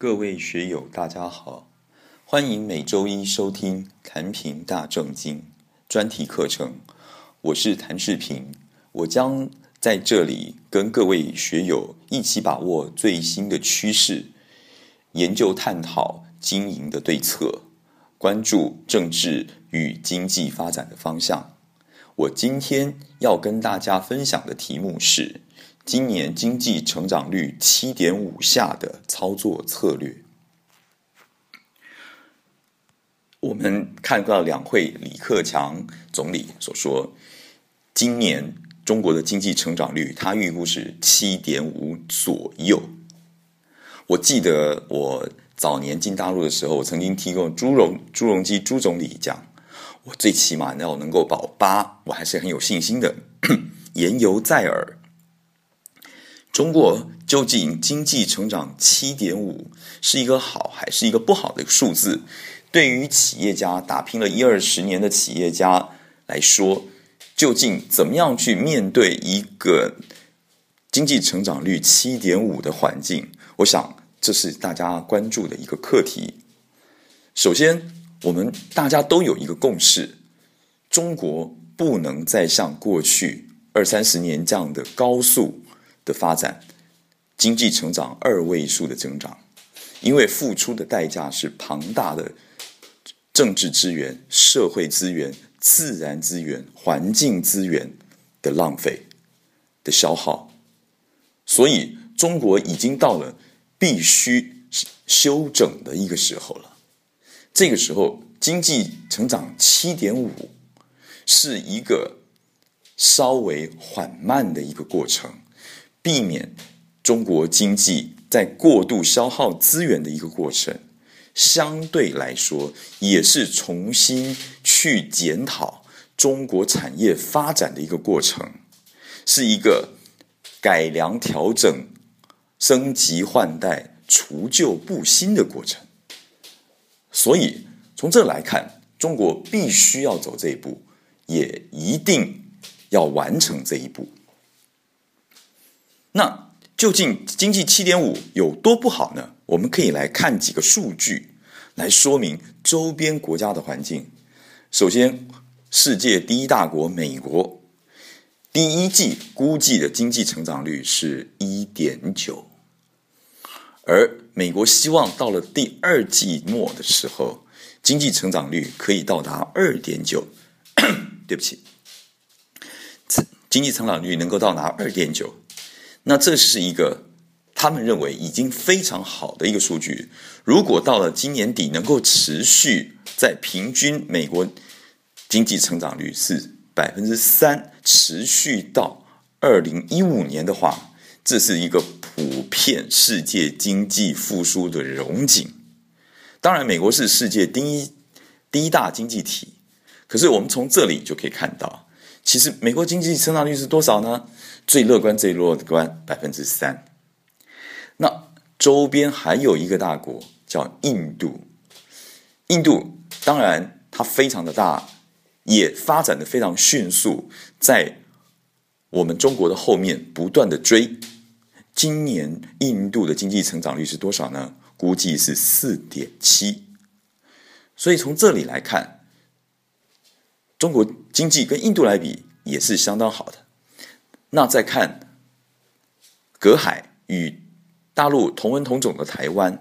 各位学友，大家好，欢迎每周一收听《谭平大正经》专题课程。我是谭世平，我将在这里跟各位学友一起把握最新的趋势，研究探讨经营的对策，关注政治与经济发展的方向。我今天要跟大家分享的题目是。今年经济成长率七点五下的操作策略，我们看到两会李克强总理所说，今年中国的经济成长率他预估是七点五左右。我记得我早年进大陆的时候，我曾经提过朱荣朱镕基朱总理讲，我最起码要能够保八，我还是很有信心的。言犹在耳。中国究竟经济成长七点五是一个好还是一个不好的数字？对于企业家打拼了一二十年的企业家来说，究竟怎么样去面对一个经济成长率七点五的环境？我想这是大家关注的一个课题。首先，我们大家都有一个共识：中国不能再像过去二三十年这样的高速。的发展，经济成长二位数的增长，因为付出的代价是庞大的政治资源、社会资源、自然资源、环境资源的浪费的消耗，所以中国已经到了必须修整的一个时候了。这个时候，经济成长七点五是一个稍微缓慢的一个过程。避免中国经济在过度消耗资源的一个过程，相对来说也是重新去检讨中国产业发展的一个过程，是一个改良、调整、升级、换代、除旧布新的过程。所以从这来看，中国必须要走这一步，也一定要完成这一步。那究竟经济七点五有多不好呢？我们可以来看几个数据来说明周边国家的环境。首先，世界第一大国美国第一季估计的经济成长率是一点九，而美国希望到了第二季末的时候，经济成长率可以到达二点九。对不起，经济成长率能够到达二点九。那这是一个他们认为已经非常好的一个数据。如果到了今年底能够持续在平均美国经济成长率是百分之三，持续到二零一五年的话，这是一个普遍世界经济复苏的荣景。当然，美国是世界第一第一大经济体，可是我们从这里就可以看到。其实美国经济成长率是多少呢？最乐观、最乐观百分之三。那周边还有一个大国叫印度，印度当然它非常的大，也发展的非常迅速，在我们中国的后面不断的追。今年印度的经济成长率是多少呢？估计是四点七。所以从这里来看。中国经济跟印度来比也是相当好的。那再看隔海与大陆同文同种的台湾，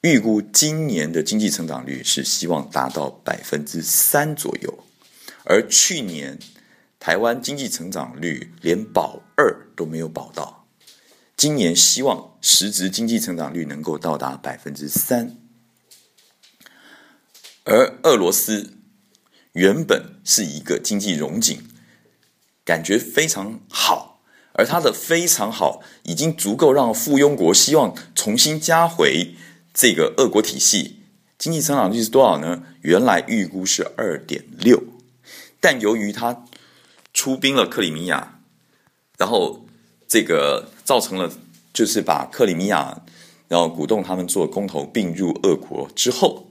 预估今年的经济成长率是希望达到百分之三左右，而去年台湾经济成长率连保二都没有保到，今年希望实质经济成长率能够到达百分之三，而俄罗斯。原本是一个经济荣景，感觉非常好，而它的非常好已经足够让附庸国希望重新加回这个俄国体系。经济增长率是多少呢？原来预估是二点六，但由于他出兵了克里米亚，然后这个造成了就是把克里米亚，然后鼓动他们做公投并入俄国之后。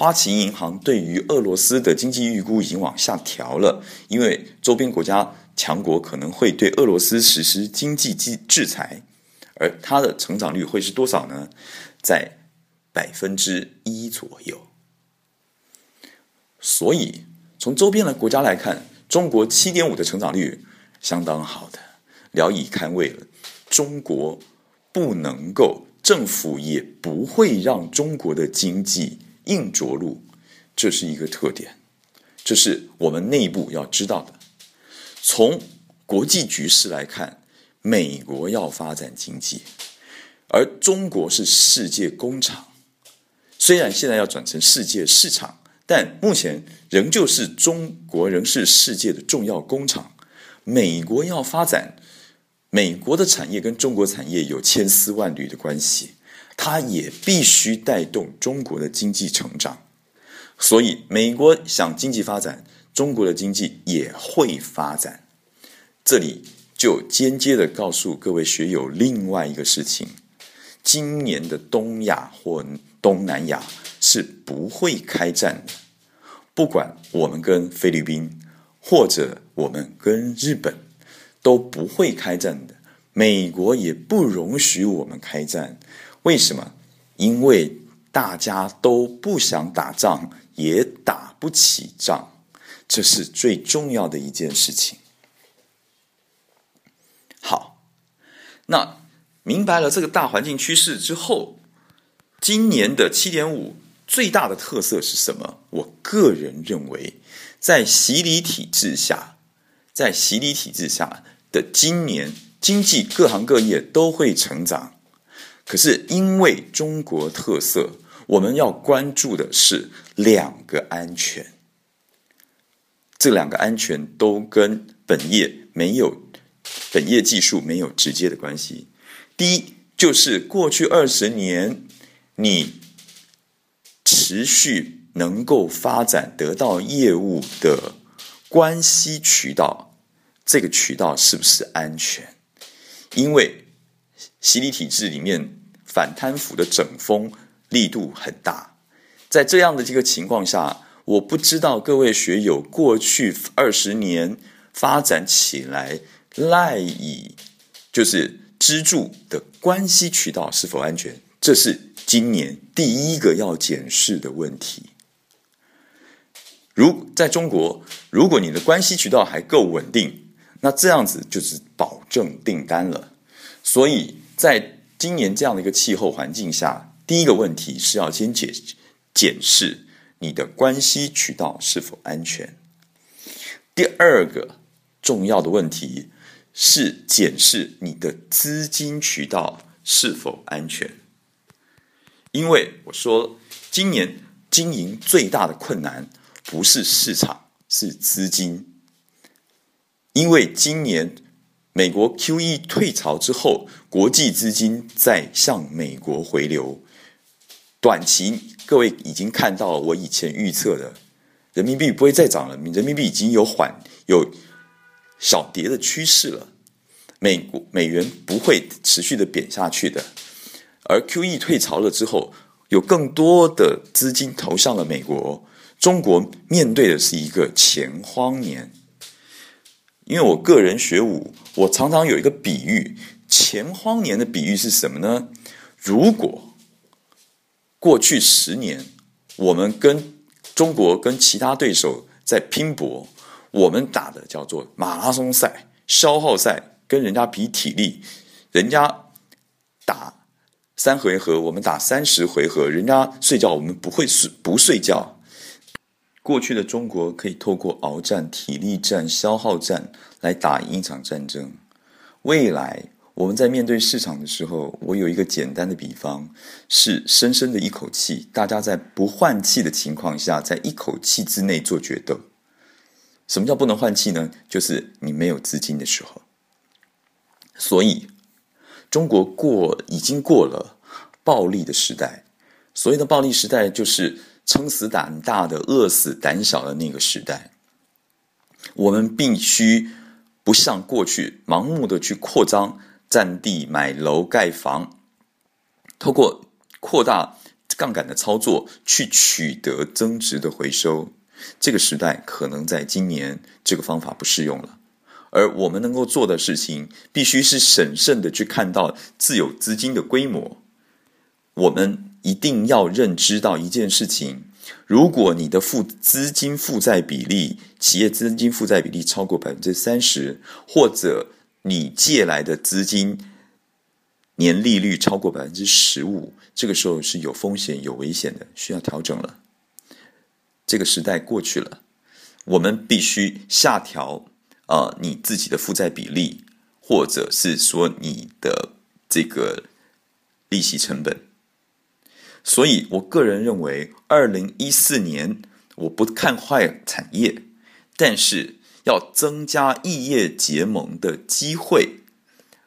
花旗银行对于俄罗斯的经济预估已经往下调了，因为周边国家强国可能会对俄罗斯实施经济制制裁，而它的成长率会是多少呢？在百分之一左右。所以从周边的国家来看，中国七点五的成长率相当好的，聊以堪慰了。中国不能够，政府也不会让中国的经济硬着陆，这是一个特点，这是我们内部要知道的。从国际局势来看，美国要发展经济，而中国是世界工厂。虽然现在要转成世界市场，但目前仍旧是中国仍是世界的重要工厂。美国要发展，美国的产业跟中国产业有千丝万缕的关系，它也必须带动中国的经济成长。所以，美国想经济发展，中国的经济也会发展。这里就间接的告诉各位学友另外一个事情：今年的东亚或东南亚是不会开战的。不管我们跟菲律宾，或者我们跟日本，都不会开战的。美国也不容许我们开战。为什么？因为大家都不想打仗，也打不起仗。这是最重要的一件事情。好，那明白了这个大环境趋势之后，今年的七点五最大的特色是什么？我个人认为，在洗礼体制下，在洗礼体制下的今年经济各行各业都会成长。可是因为中国特色，我们要关注的是两个安全，这两个安全都跟本业没有。本业技术没有直接的关系。第一，就是过去二十年你持续能够发展得到业务的关系渠道，这个渠道是不是安全？因为洗礼体制里面反贪腐的整风力度很大，在这样的这个情况下，我不知道各位学友过去二十年发展起来。赖以就是支柱的关系渠道是否安全？这是今年第一个要检视的问题。如在中国，如果你的关系渠道还够稳定，那这样子就是保证订单了。所以在今年这样的一个气候环境下，第一个问题是要先检检视你的关系渠道是否安全。第二个重要的问题。是检视你的资金渠道是否安全，因为我说今年经营最大的困难不是市场，是资金。因为今年美国 QE 退潮之后，国际资金在向美国回流，短期各位已经看到我以前预测的，人民币不会再涨了，人民币已经有缓有。小跌的趋势了，美国美元不会持续的贬下去的，而 QE 退潮了之后，有更多的资金投向了美国，中国面对的是一个钱荒年。因为我个人学武，我常常有一个比喻，钱荒年的比喻是什么呢？如果过去十年我们跟中国跟其他对手在拼搏。我们打的叫做马拉松赛、消耗赛，跟人家比体力，人家打三回合，我们打三十回合，人家睡觉，我们不会睡不睡觉。过去的中国可以透过鏖战、体力战、消耗战来打赢一场战争。未来我们在面对市场的时候，我有一个简单的比方，是深深的一口气，大家在不换气的情况下，在一口气之内做决斗。什么叫不能换气呢？就是你没有资金的时候。所以，中国过已经过了暴力的时代。所谓的暴力时代，就是撑死胆大的、饿死胆小的那个时代。我们必须不像过去盲目的去扩张占地、买楼、盖房，透过扩大杠杆的操作去取得增值的回收。这个时代可能在今年，这个方法不适用了，而我们能够做的事情，必须是审慎的去看到自有资金的规模。我们一定要认知到一件事情：如果你的负资金负债比例，企业资金负债比例超过百分之三十，或者你借来的资金年利率超过百分之十五，这个时候是有风险、有危险的，需要调整了。这个时代过去了，我们必须下调。啊，你自己的负债比例，或者是说你的这个利息成本。所以我个人认为，二零一四年我不看坏产业，但是要增加异业结盟的机会，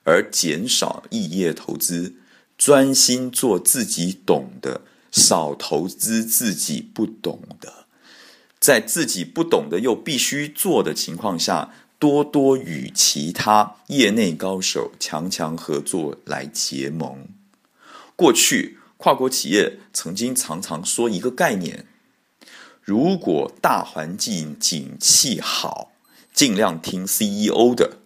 而减少异业投资，专心做自己懂的，少投资自己不懂的，在自己不懂的又必须做的情况下。多多与其他业内高手强强合作来结盟。过去跨国企业曾经常常说一个概念：如果大环境景气好，尽量听 CEO 的；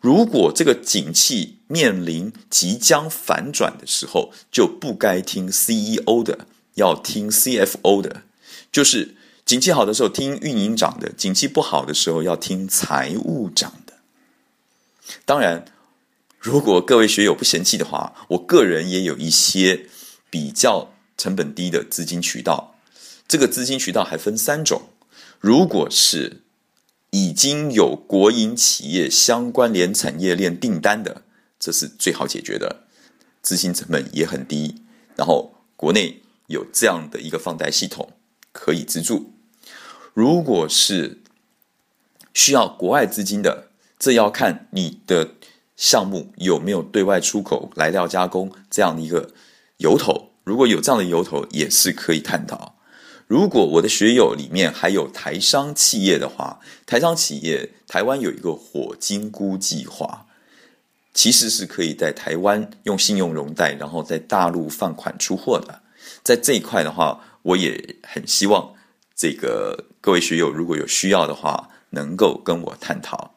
如果这个景气面临即将反转的时候，就不该听 CEO 的，要听 CFO 的。就是。景气好的时候听运营长的，景气不好的时候要听财务长的。当然，如果各位学友不嫌弃的话，我个人也有一些比较成本低的资金渠道。这个资金渠道还分三种：如果是已经有国营企业相关联产业链订单的，这是最好解决的，资金成本也很低。然后国内有这样的一个放贷系统可以资助。如果是需要国外资金的，这要看你的项目有没有对外出口、来料加工这样的一个由头。如果有这样的由头，也是可以探讨。如果我的学友里面还有台商企业的话，台商企业台湾有一个火金菇计划，其实是可以在台湾用信用融贷，然后在大陆放款出货的。在这一块的话，我也很希望。这个各位学友如果有需要的话，能够跟我探讨。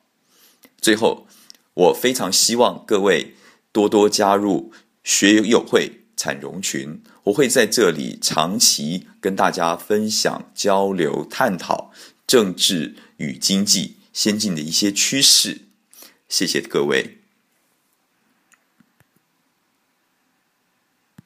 最后，我非常希望各位多多加入学友会产融群，我会在这里长期跟大家分享、交流、探讨政治与经济先进的一些趋势。谢谢各位。